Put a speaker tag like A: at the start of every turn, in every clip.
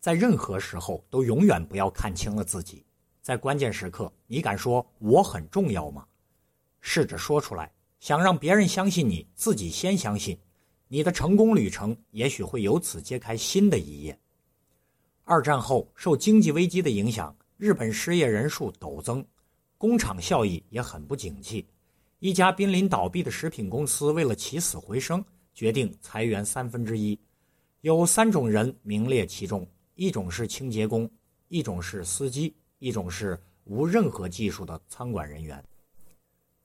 A: 在任何时候都永远不要看清了自己。在关键时刻，你敢说我很重要吗？试着说出来，想让别人相信你，自己先相信，你的成功旅程也许会由此揭开新的一页。二战后，受经济危机的影响，日本失业人数陡增，工厂效益也很不景气。一家濒临倒闭的食品公司为了起死回生，决定裁员三分之一。有三种人名列其中：一种是清洁工，一种是司机，一种是无任何技术的餐馆人员。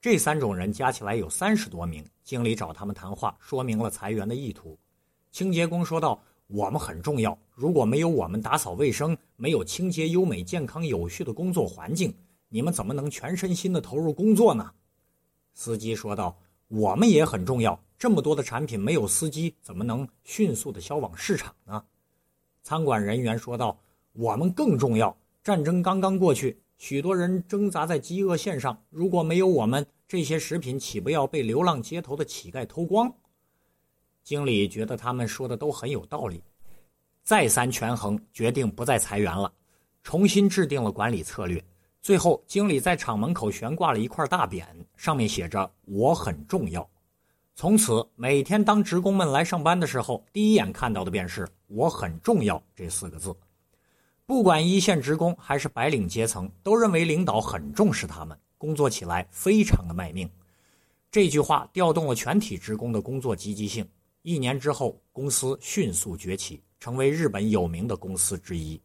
A: 这三种人加起来有三十多名。经理找他们谈话，说明了裁员的意图。清洁工说道：“我们很重要，如果没有我们打扫卫生，没有清洁优美、健康、有序的工作环境，你们怎么能全身心的投入工作呢？”司机说道：“我们也很重要，这么多的产品没有司机怎么能迅速的销往市场呢？”餐馆人员说道：“我们更重要，战争刚刚过去，许多人挣扎在饥饿线上，如果没有我们，这些食品岂不要被流浪街头的乞丐偷光？”经理觉得他们说的都很有道理，再三权衡，决定不再裁员了，重新制定了管理策略。最后，经理在厂门口悬挂了一块大匾，上面写着“我很重要”。从此，每天当职工们来上班的时候，第一眼看到的便是“我很重要”这四个字。不管一线职工还是白领阶层，都认为领导很重视他们，工作起来非常的卖命。这句话调动了全体职工的工作积极性。一年之后，公司迅速崛起，成为日本有名的公司之一。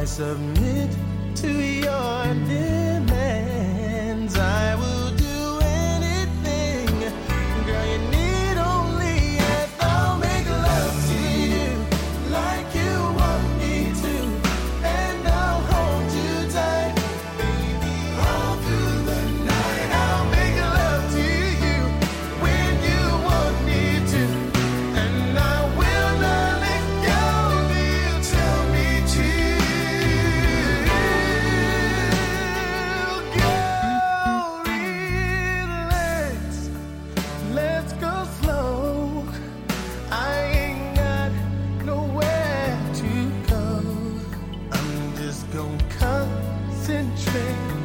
B: I submit to your demands. I will. thing